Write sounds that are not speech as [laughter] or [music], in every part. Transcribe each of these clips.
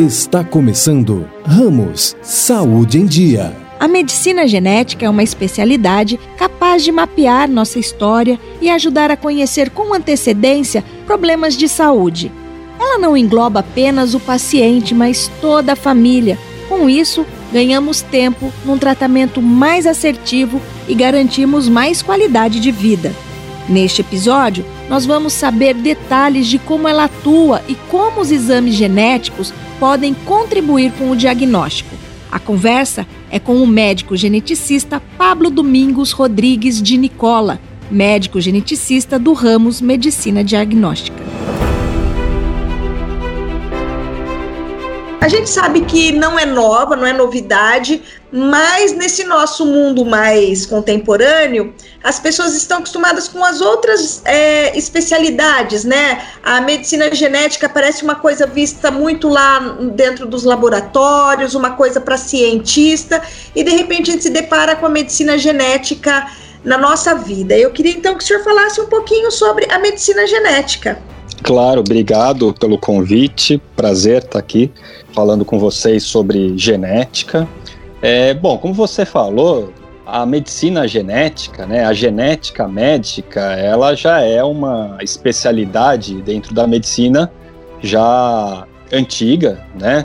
Está começando Ramos Saúde em Dia. A medicina genética é uma especialidade capaz de mapear nossa história e ajudar a conhecer com antecedência problemas de saúde. Ela não engloba apenas o paciente, mas toda a família. Com isso, ganhamos tempo num tratamento mais assertivo e garantimos mais qualidade de vida. Neste episódio, nós vamos saber detalhes de como ela atua e como os exames genéticos podem contribuir com o diagnóstico. A conversa é com o médico geneticista Pablo Domingos Rodrigues de Nicola, médico geneticista do Ramos Medicina Diagnóstica. A gente sabe que não é nova, não é novidade, mas nesse nosso mundo mais contemporâneo, as pessoas estão acostumadas com as outras é, especialidades, né? A medicina genética parece uma coisa vista muito lá dentro dos laboratórios, uma coisa para cientista, e de repente a gente se depara com a medicina genética na nossa vida. Eu queria então que o senhor falasse um pouquinho sobre a medicina genética. Claro, obrigado pelo convite. Prazer estar aqui falando com vocês sobre genética. É, bom, como você falou, a medicina genética, né, a genética médica, ela já é uma especialidade dentro da medicina já antiga, né?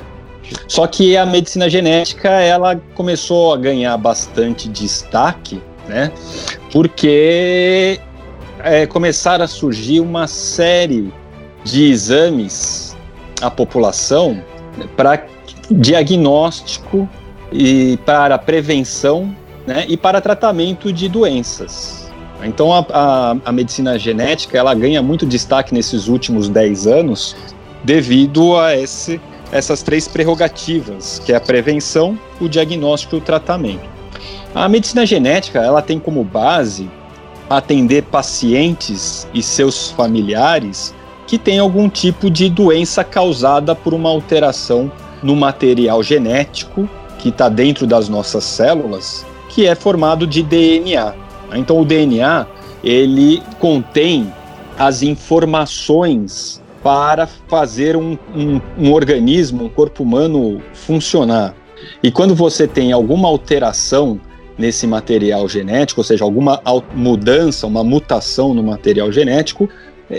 Só que a medicina genética ela começou a ganhar bastante destaque, né? Porque é, começaram a surgir uma série de exames à população para diagnóstico e para prevenção né, e para tratamento de doenças. Então a, a, a, medicina genética ela ganha muito destaque nesses últimos 10 anos devido a esse, essas três prerrogativas, que é a prevenção, o diagnóstico e o tratamento. A medicina genética ela tem como base atender pacientes e seus familiares que tem algum tipo de doença causada por uma alteração no material genético que está dentro das nossas células, que é formado de DNA. Então o DNA ele contém as informações para fazer um, um, um organismo, um corpo humano funcionar. E quando você tem alguma alteração nesse material genético, ou seja, alguma mudança, uma mutação no material genético,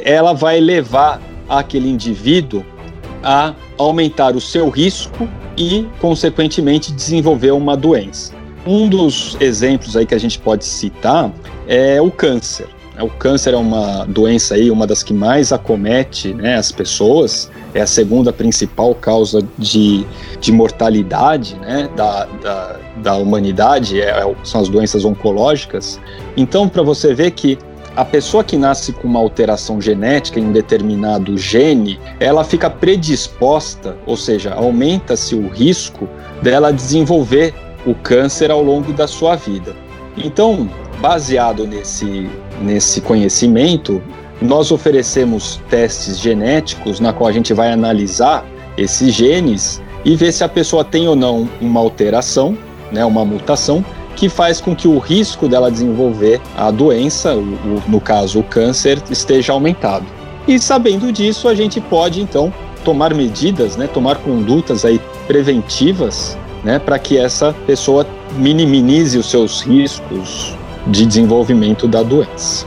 ela vai levar aquele indivíduo a aumentar o seu risco e, consequentemente, desenvolver uma doença. Um dos exemplos aí que a gente pode citar é o câncer. O câncer é uma doença aí, uma das que mais acomete né, as pessoas, é a segunda principal causa de, de mortalidade né, da, da, da humanidade, é, são as doenças oncológicas. Então, para você ver que a pessoa que nasce com uma alteração genética em um determinado gene, ela fica predisposta, ou seja, aumenta-se o risco dela desenvolver o câncer ao longo da sua vida. Então, baseado nesse, nesse conhecimento, nós oferecemos testes genéticos na qual a gente vai analisar esses genes e ver se a pessoa tem ou não uma alteração, né, uma mutação, que faz com que o risco dela desenvolver a doença, o, o, no caso o câncer, esteja aumentado. E sabendo disso, a gente pode então tomar medidas, né, tomar condutas aí preventivas, né, para que essa pessoa minimize os seus riscos de desenvolvimento da doença.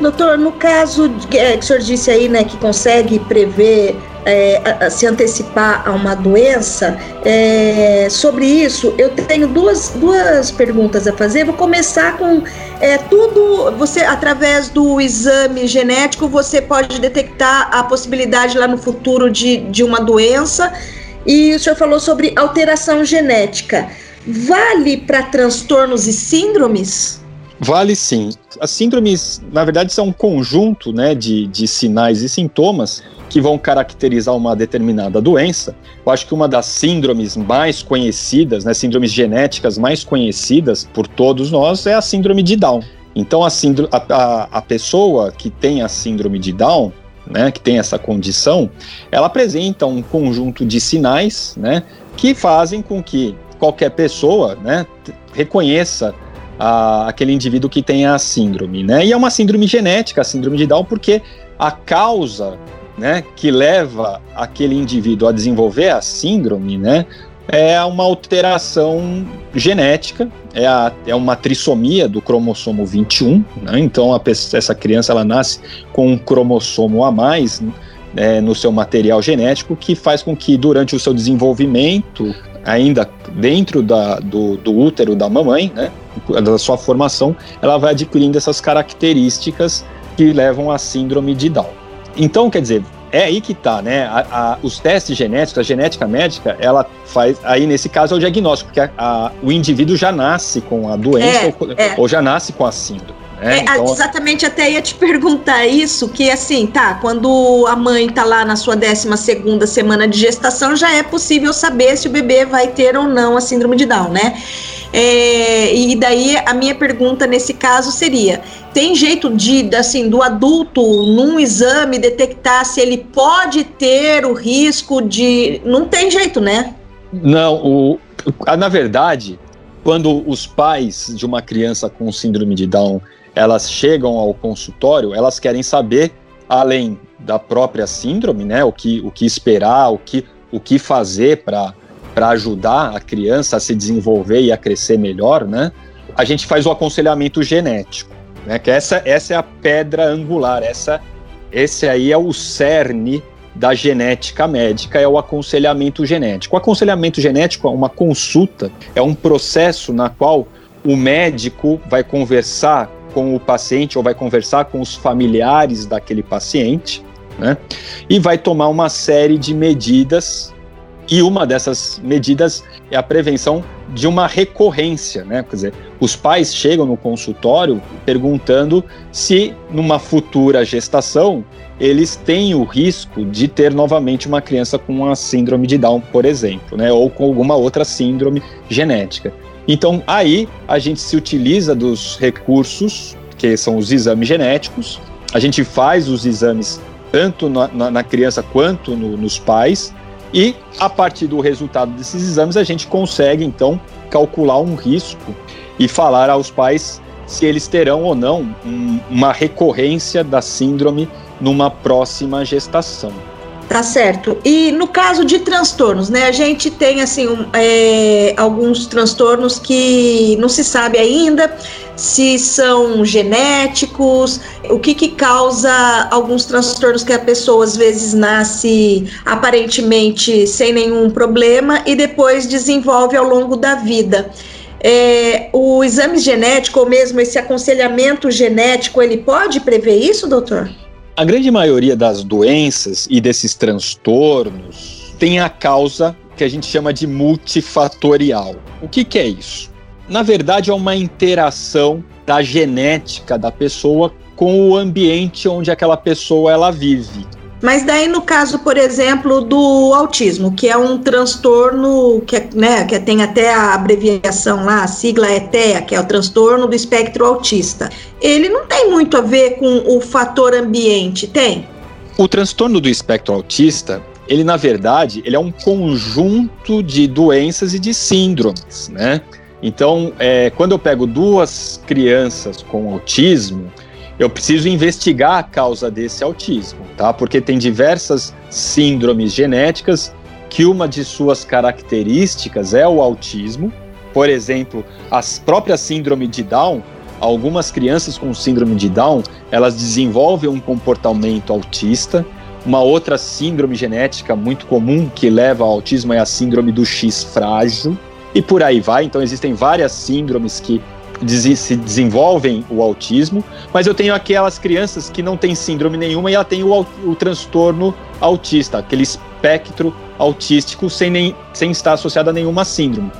Doutor, no caso é, que o senhor disse aí, né, que consegue prever é, se antecipar a uma doença, é, sobre isso eu tenho duas, duas perguntas a fazer. Vou começar com é, tudo. Você, através do exame genético, você pode detectar a possibilidade lá no futuro de, de uma doença. E o senhor falou sobre alteração genética. Vale para transtornos e síndromes? Vale sim. As síndromes, na verdade, são um conjunto né, de, de sinais e sintomas que vão caracterizar uma determinada doença. Eu acho que uma das síndromes mais conhecidas, né, síndromes genéticas mais conhecidas por todos nós é a síndrome de Down. Então, a, síndrome, a, a, a pessoa que tem a síndrome de Down, né, que tem essa condição, ela apresenta um conjunto de sinais né, que fazem com que qualquer pessoa né, reconheça a, aquele indivíduo que tem a síndrome, né? E é uma síndrome genética, a síndrome de Down, porque a causa né, que leva aquele indivíduo a desenvolver a síndrome, né, é uma alteração genética, é, a, é uma trissomia do cromossomo 21, né? então a, essa criança ela nasce com um cromossomo a mais né, no seu material genético, que faz com que durante o seu desenvolvimento, ainda dentro da, do, do útero da mamãe, né, da sua formação, ela vai adquirindo essas características que levam à síndrome de Down. Então, quer dizer, é aí que tá, né? A, a, os testes genéticos, a genética médica, ela faz. Aí, nesse caso, é o diagnóstico, porque a, o indivíduo já nasce com a doença é, ou, é. ou, já nasce com a síndrome. Né? É, então, exatamente, até ia te [laughs] perguntar isso, que assim, tá, quando a mãe tá lá na sua 12 segunda semana de gestação, já é possível saber se o bebê vai ter ou não a síndrome de Down, né? É, e daí a minha pergunta nesse caso seria: tem jeito de, assim, do adulto num exame detectar se ele pode ter o risco de. Não tem jeito, né? Não, o, na verdade, quando os pais de uma criança com síndrome de Down elas chegam ao consultório, elas querem saber, além da própria síndrome, né, o que, o que esperar, o que, o que fazer para ajudar a criança a se desenvolver e a crescer melhor, né? A gente faz o aconselhamento genético, né? Que essa, essa é a pedra angular, essa, esse aí é o cerne da genética médica, é o aconselhamento genético. O aconselhamento genético é uma consulta, é um processo na qual o médico vai conversar com o paciente ou vai conversar com os familiares daquele paciente, né? E vai tomar uma série de medidas e uma dessas medidas é a prevenção de uma recorrência, né? Quer dizer, os pais chegam no consultório perguntando se numa futura gestação eles têm o risco de ter novamente uma criança com a síndrome de Down, por exemplo, né? Ou com alguma outra síndrome genética. Então, aí a gente se utiliza dos recursos, que são os exames genéticos, a gente faz os exames tanto na, na, na criança quanto no, nos pais, e a partir do resultado desses exames, a gente consegue então calcular um risco e falar aos pais se eles terão ou não um, uma recorrência da síndrome numa próxima gestação. Tá certo. E no caso de transtornos, né? A gente tem assim um, é, alguns transtornos que não se sabe ainda se são genéticos, o que, que causa alguns transtornos que a pessoa às vezes nasce aparentemente sem nenhum problema e depois desenvolve ao longo da vida. É, o exame genético ou mesmo esse aconselhamento genético, ele pode prever isso, doutor? A grande maioria das doenças e desses transtornos tem a causa que a gente chama de multifatorial. O que, que é isso? Na verdade, é uma interação da genética da pessoa com o ambiente onde aquela pessoa ela vive. Mas daí no caso, por exemplo, do autismo, que é um transtorno que, é, né, que tem até a abreviação lá, a sigla ETEA, que é o transtorno do espectro autista. Ele não tem muito a ver com o fator ambiente, tem? O transtorno do espectro autista, ele na verdade, ele é um conjunto de doenças e de síndromes, né? Então, é, quando eu pego duas crianças com autismo, eu preciso investigar a causa desse autismo, tá? Porque tem diversas síndromes genéticas que uma de suas características é o autismo. Por exemplo, a própria síndrome de Down, algumas crianças com síndrome de Down, elas desenvolvem um comportamento autista. Uma outra síndrome genética muito comum que leva ao autismo é a síndrome do X frágil. E por aí vai. Então existem várias síndromes que se desenvolvem o autismo, mas eu tenho aquelas crianças que não têm síndrome nenhuma e ela tem o, o transtorno autista, aquele espectro autístico sem, nem, sem estar associado a nenhuma síndrome.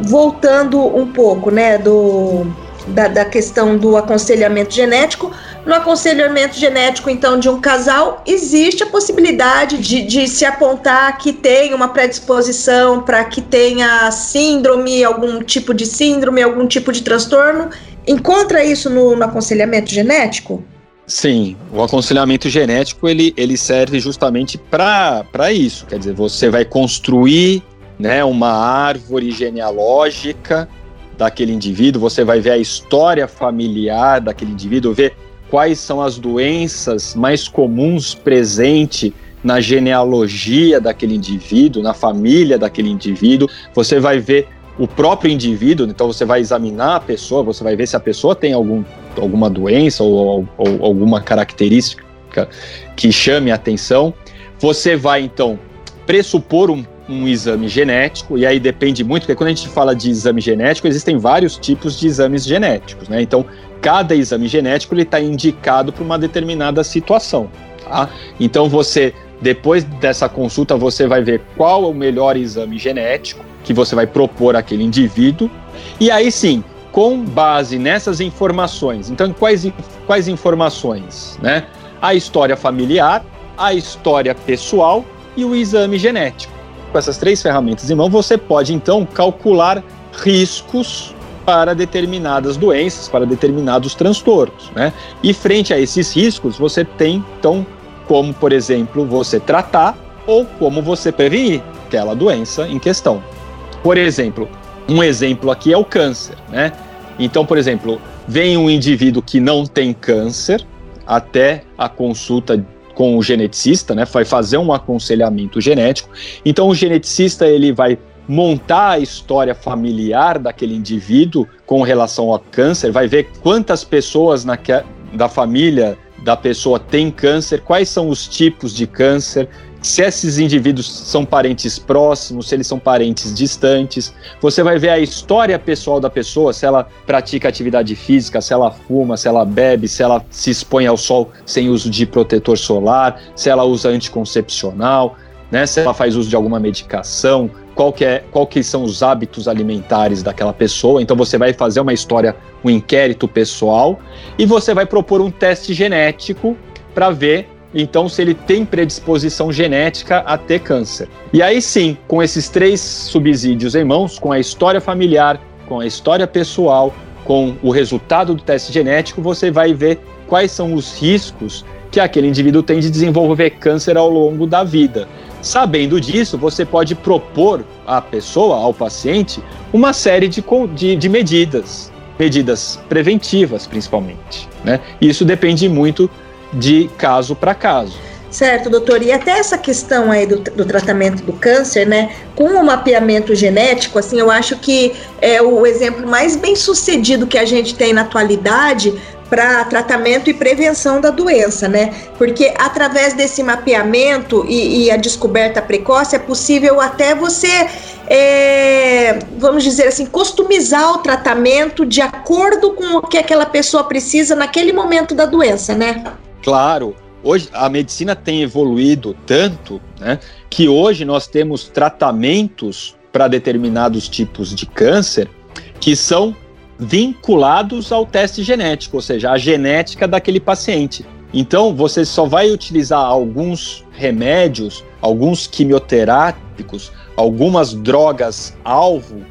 Voltando um pouco, né, do, da, da questão do aconselhamento genético, no aconselhamento genético, então, de um casal, existe a possibilidade de, de se apontar que tem uma predisposição para que tenha síndrome, algum tipo de síndrome, algum tipo de transtorno. Encontra isso no, no aconselhamento genético? Sim, o aconselhamento genético ele, ele serve justamente para isso. Quer dizer, você vai construir né, uma árvore genealógica daquele indivíduo, você vai ver a história familiar daquele indivíduo, ver quais são as doenças mais comuns presentes na genealogia daquele indivíduo, na família daquele indivíduo. Você vai ver o próprio indivíduo, então você vai examinar a pessoa, você vai ver se a pessoa tem algum, alguma doença ou, ou alguma característica que chame a atenção. Você vai então pressupor um, um exame genético, e aí depende muito, porque quando a gente fala de exame genético, existem vários tipos de exames genéticos, né? Então, cada exame genético está indicado para uma determinada situação. Tá? Então, você depois dessa consulta, você vai ver qual é o melhor exame genético que você vai propor àquele indivíduo. E aí sim, com base nessas informações, então quais, quais informações? Né? A história familiar, a história pessoal e o exame genético. Com essas três ferramentas em mão, você pode então calcular riscos para determinadas doenças, para determinados transtornos. Né? E frente a esses riscos, você tem então como, por exemplo, você tratar ou como você prevenir aquela doença em questão. Por exemplo, um exemplo aqui é o câncer, né? Então, por exemplo, vem um indivíduo que não tem câncer até a consulta com o geneticista, né? Vai fazer um aconselhamento genético. Então, o geneticista ele vai montar a história familiar daquele indivíduo com relação ao câncer, vai ver quantas pessoas na, da família da pessoa tem câncer, quais são os tipos de câncer, se esses indivíduos são parentes próximos, se eles são parentes distantes. Você vai ver a história pessoal da pessoa, se ela pratica atividade física, se ela fuma, se ela bebe, se ela se expõe ao sol sem uso de protetor solar, se ela usa anticoncepcional, né, se ela faz uso de alguma medicação, qual que, é, qual que são os hábitos alimentares daquela pessoa. Então você vai fazer uma história, um inquérito pessoal e você vai propor um teste genético para ver então se ele tem predisposição genética a ter câncer. E aí sim, com esses três subsídios em mãos, com a história familiar, com a história pessoal, com o resultado do teste genético, você vai ver quais são os riscos que aquele indivíduo tem de desenvolver câncer ao longo da vida. Sabendo disso, você pode propor à pessoa, ao paciente, uma série de, de, de medidas, medidas preventivas principalmente. Né? Isso depende muito de caso para caso. Certo, doutor. E até essa questão aí do, do, tratamento do câncer, né? Com o mapeamento genético, assim, eu acho que é o exemplo mais bem sucedido que a gente tem na atualidade para tratamento e prevenção da doença, né? Porque através desse mapeamento e, e a descoberta precoce é possível até você, é, vamos dizer assim, customizar o tratamento de acordo com o que aquela pessoa precisa naquele momento da doença, né? Claro. Hoje a medicina tem evoluído tanto, né, que hoje nós temos tratamentos para determinados tipos de câncer que são vinculados ao teste genético, ou seja, a genética daquele paciente. Então, você só vai utilizar alguns remédios, alguns quimioterápicos, algumas drogas alvo,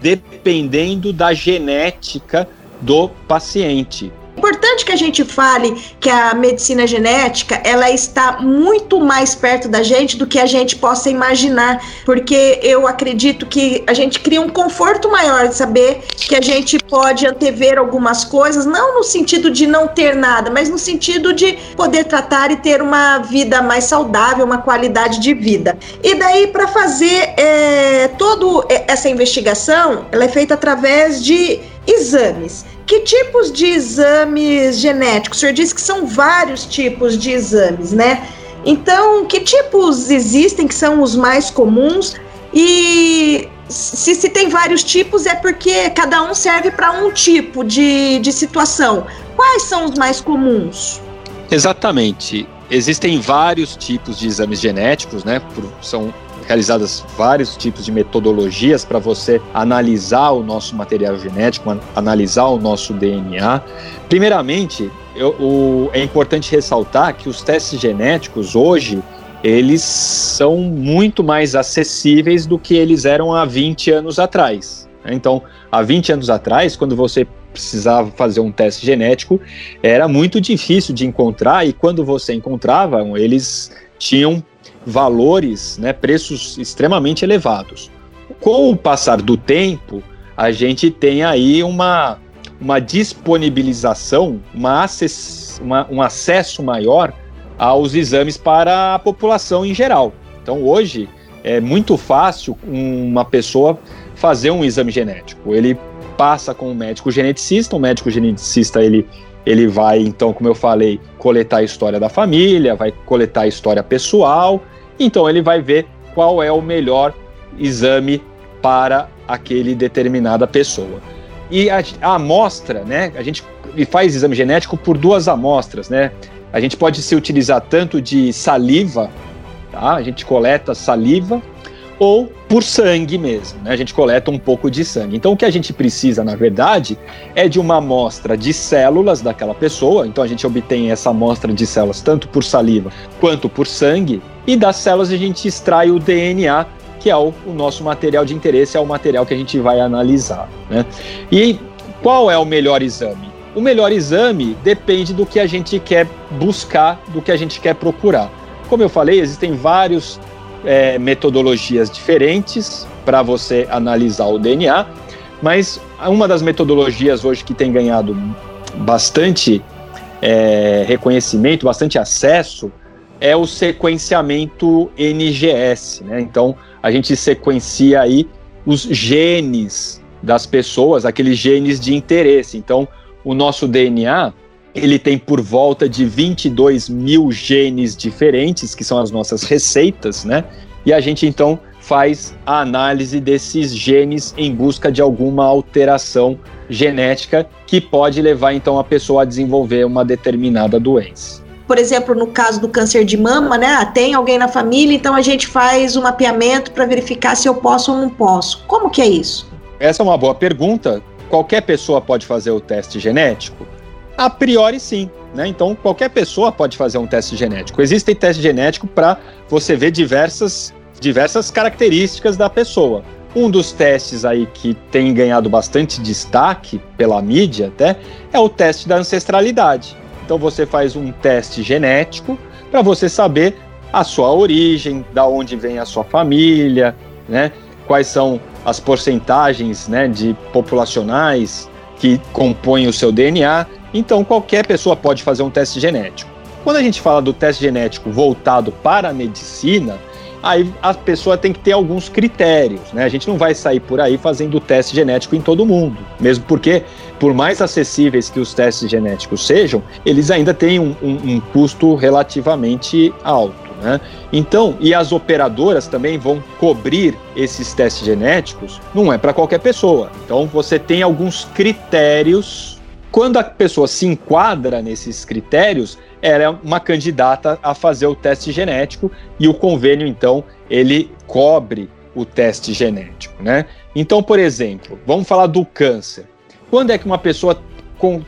dependendo da genética do paciente importante que a gente fale que a medicina genética ela está muito mais perto da gente do que a gente possa imaginar, porque eu acredito que a gente cria um conforto maior de saber que a gente pode antever algumas coisas, não no sentido de não ter nada, mas no sentido de poder tratar e ter uma vida mais saudável, uma qualidade de vida. E daí para fazer é, toda essa investigação, ela é feita através de exames. Que tipos de exames genéticos? O senhor disse que são vários tipos de exames, né? Então, que tipos existem que são os mais comuns? E se, se tem vários tipos, é porque cada um serve para um tipo de, de situação. Quais são os mais comuns? Exatamente. Existem vários tipos de exames genéticos, né? São realizadas vários tipos de metodologias para você analisar o nosso material genético, analisar o nosso DNA. Primeiramente, eu, o, é importante ressaltar que os testes genéticos hoje eles são muito mais acessíveis do que eles eram há 20 anos atrás. Então, há 20 anos atrás, quando você precisava fazer um teste genético, era muito difícil de encontrar e quando você encontrava, eles tinham valores, né, preços extremamente elevados. Com o passar do tempo, a gente tem aí uma, uma disponibilização, uma acess, uma, um acesso maior aos exames para a população em geral. Então hoje é muito fácil uma pessoa fazer um exame genético. Ele passa com um médico geneticista, o médico geneticista ele, ele vai, então, como eu falei, coletar a história da família, vai coletar a história pessoal, então ele vai ver qual é o melhor exame para aquele determinada pessoa. E a, a amostra, né? A gente faz exame genético por duas amostras, né? A gente pode se utilizar tanto de saliva, tá? A gente coleta saliva ou por sangue mesmo, né? A gente coleta um pouco de sangue. Então o que a gente precisa, na verdade, é de uma amostra de células daquela pessoa. Então a gente obtém essa amostra de células tanto por saliva quanto por sangue e das células a gente extrai o DNA que é o, o nosso material de interesse, é o material que a gente vai analisar. Né? E qual é o melhor exame? O melhor exame depende do que a gente quer buscar, do que a gente quer procurar. Como eu falei, existem várias é, metodologias diferentes para você analisar o DNA, mas uma das metodologias hoje que tem ganhado bastante é, reconhecimento, bastante acesso, é o sequenciamento NGS. Né? Então, a gente sequencia aí os genes das pessoas, aqueles genes de interesse. Então, o nosso DNA ele tem por volta de 22 mil genes diferentes, que são as nossas receitas, né? E a gente então faz a análise desses genes em busca de alguma alteração genética que pode levar então a pessoa a desenvolver uma determinada doença por exemplo, no caso do câncer de mama, né? Ah, tem alguém na família, então a gente faz um mapeamento para verificar se eu posso ou não posso. Como que é isso? Essa é uma boa pergunta. Qualquer pessoa pode fazer o teste genético? A priori, sim. Né? Então, qualquer pessoa pode fazer um teste genético. Existem testes genéticos para você ver diversas, diversas características da pessoa. Um dos testes aí que tem ganhado bastante destaque pela mídia até é o teste da ancestralidade. Então você faz um teste genético para você saber a sua origem, da onde vem a sua família, né? Quais são as porcentagens, né, de populacionais que compõem o seu DNA. Então qualquer pessoa pode fazer um teste genético. Quando a gente fala do teste genético voltado para a medicina, aí a pessoa tem que ter alguns critérios, né? A gente não vai sair por aí fazendo teste genético em todo mundo, mesmo porque, por mais acessíveis que os testes genéticos sejam, eles ainda têm um, um, um custo relativamente alto. Né? Então, e as operadoras também vão cobrir esses testes genéticos, não é para qualquer pessoa. Então, você tem alguns critérios. Quando a pessoa se enquadra nesses critérios, era uma candidata a fazer o teste genético e o convênio, então, ele cobre o teste genético, né? Então, por exemplo, vamos falar do câncer. Quando é que uma pessoa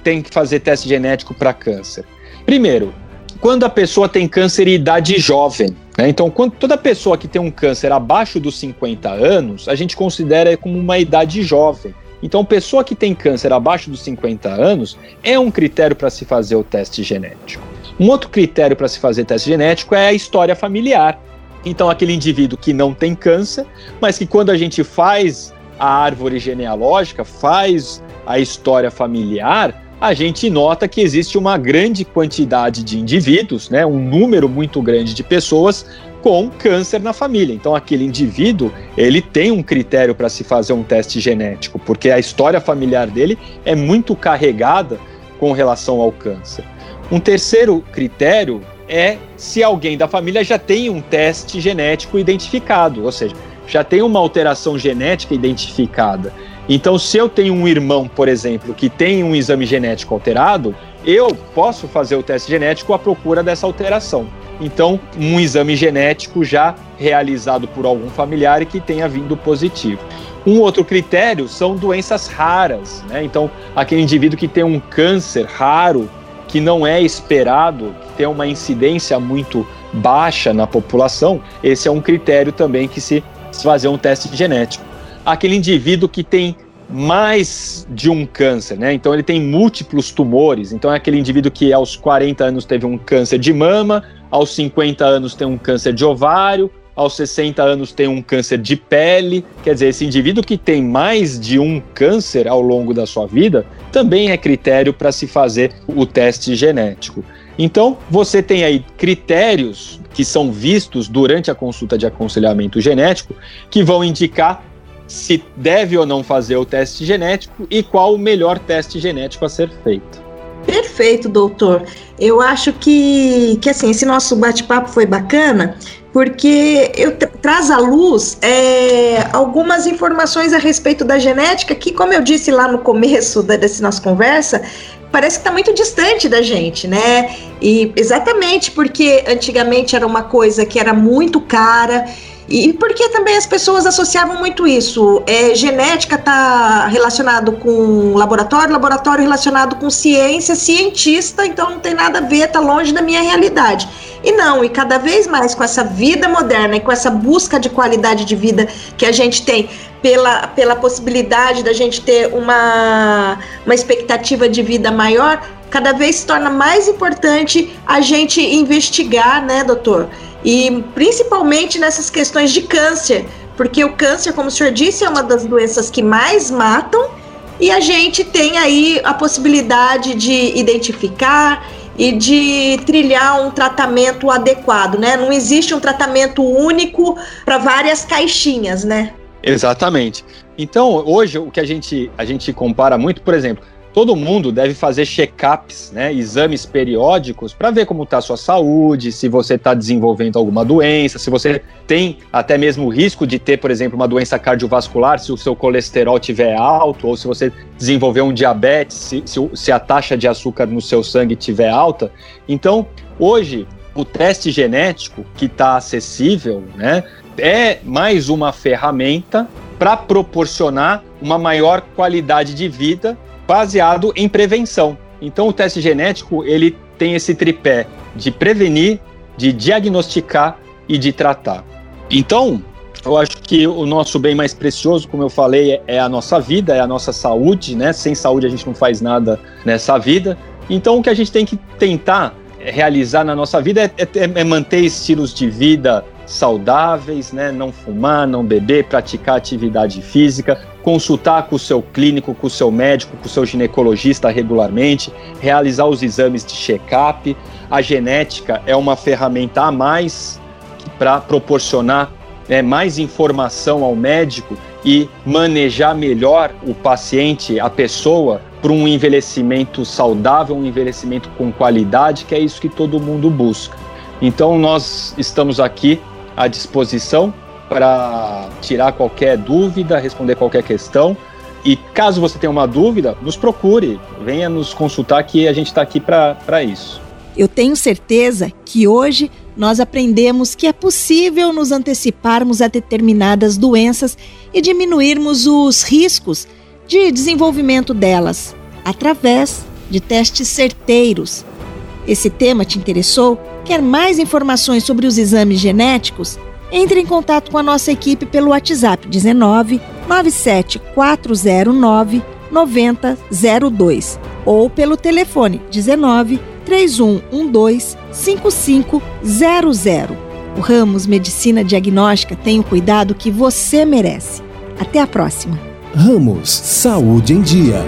tem que fazer teste genético para câncer? Primeiro, quando a pessoa tem câncer em idade jovem. Né? Então, quando toda pessoa que tem um câncer abaixo dos 50 anos, a gente considera como uma idade jovem. Então, pessoa que tem câncer abaixo dos 50 anos é um critério para se fazer o teste genético. Um outro critério para se fazer teste genético é a história familiar. Então, aquele indivíduo que não tem câncer, mas que quando a gente faz a árvore genealógica, faz a história familiar, a gente nota que existe uma grande quantidade de indivíduos, né, um número muito grande de pessoas com câncer na família. Então, aquele indivíduo, ele tem um critério para se fazer um teste genético, porque a história familiar dele é muito carregada com relação ao câncer. Um terceiro critério é se alguém da família já tem um teste genético identificado, ou seja, já tem uma alteração genética identificada. Então, se eu tenho um irmão, por exemplo, que tem um exame genético alterado, eu posso fazer o teste genético à procura dessa alteração. Então, um exame genético já realizado por algum familiar e que tenha vindo positivo. Um outro critério são doenças raras, né? Então, aquele indivíduo que tem um câncer raro que não é esperado, que tem uma incidência muito baixa na população, esse é um critério também que se fazer um teste genético. Aquele indivíduo que tem mais de um câncer, né? Então ele tem múltiplos tumores. Então é aquele indivíduo que aos 40 anos teve um câncer de mama, aos 50 anos tem um câncer de ovário, aos 60 anos tem um câncer de pele. Quer dizer, esse indivíduo que tem mais de um câncer ao longo da sua vida também é critério para se fazer o teste genético. Então, você tem aí critérios que são vistos durante a consulta de aconselhamento genético que vão indicar se deve ou não fazer o teste genético e qual o melhor teste genético a ser feito. Perfeito, doutor. Eu acho que, que assim, esse nosso bate-papo foi bacana, porque eu traz à luz é, algumas informações a respeito da genética que, como eu disse lá no começo da, dessa nossa conversa, parece que está muito distante da gente, né? E exatamente porque antigamente era uma coisa que era muito cara e porque também as pessoas associavam muito isso. É, genética está relacionado com laboratório, laboratório relacionado com ciência, cientista, então não tem nada a ver, está longe da minha realidade. E não, e cada vez mais com essa vida moderna e com essa busca de qualidade de vida que a gente tem pela, pela possibilidade da gente ter uma, uma expectativa de vida maior, cada vez se torna mais importante a gente investigar, né, doutor? E principalmente nessas questões de câncer, porque o câncer, como o senhor disse, é uma das doenças que mais matam, e a gente tem aí a possibilidade de identificar e de trilhar um tratamento adequado, né? Não existe um tratamento único para várias caixinhas, né? Exatamente. Então, hoje o que a gente, a gente compara muito, por exemplo, todo mundo deve fazer check-ups, né, exames periódicos para ver como está a sua saúde, se você está desenvolvendo alguma doença, se você tem até mesmo o risco de ter, por exemplo, uma doença cardiovascular, se o seu colesterol estiver alto, ou se você desenvolver um diabetes, se, se, se a taxa de açúcar no seu sangue estiver alta. Então, hoje, o teste genético que está acessível, né, é mais uma ferramenta para proporcionar uma maior qualidade de vida baseado em prevenção. Então o teste genético ele tem esse tripé de prevenir, de diagnosticar e de tratar. Então, eu acho que o nosso bem mais precioso, como eu falei, é a nossa vida, é a nossa saúde, né? Sem saúde a gente não faz nada nessa vida. Então, o que a gente tem que tentar realizar na nossa vida é, é, é manter estilos de vida saudáveis, né? Não fumar, não beber, praticar atividade física, consultar com o seu clínico, com o seu médico, com o seu ginecologista regularmente, realizar os exames de check-up. A genética é uma ferramenta a mais para proporcionar né, mais informação ao médico e manejar melhor o paciente, a pessoa, para um envelhecimento saudável, um envelhecimento com qualidade, que é isso que todo mundo busca. Então, nós estamos aqui à disposição para tirar qualquer dúvida, responder qualquer questão. E caso você tenha uma dúvida, nos procure, venha nos consultar que a gente está aqui para isso. Eu tenho certeza que hoje nós aprendemos que é possível nos anteciparmos a determinadas doenças e diminuirmos os riscos de desenvolvimento delas através de testes certeiros. Esse tema te interessou? Quer mais informações sobre os exames genéticos? Entre em contato com a nossa equipe pelo WhatsApp 19 97409 9002 ou pelo telefone 19 3112 5500. O Ramos Medicina Diagnóstica tem o cuidado que você merece. Até a próxima. Ramos Saúde em Dia.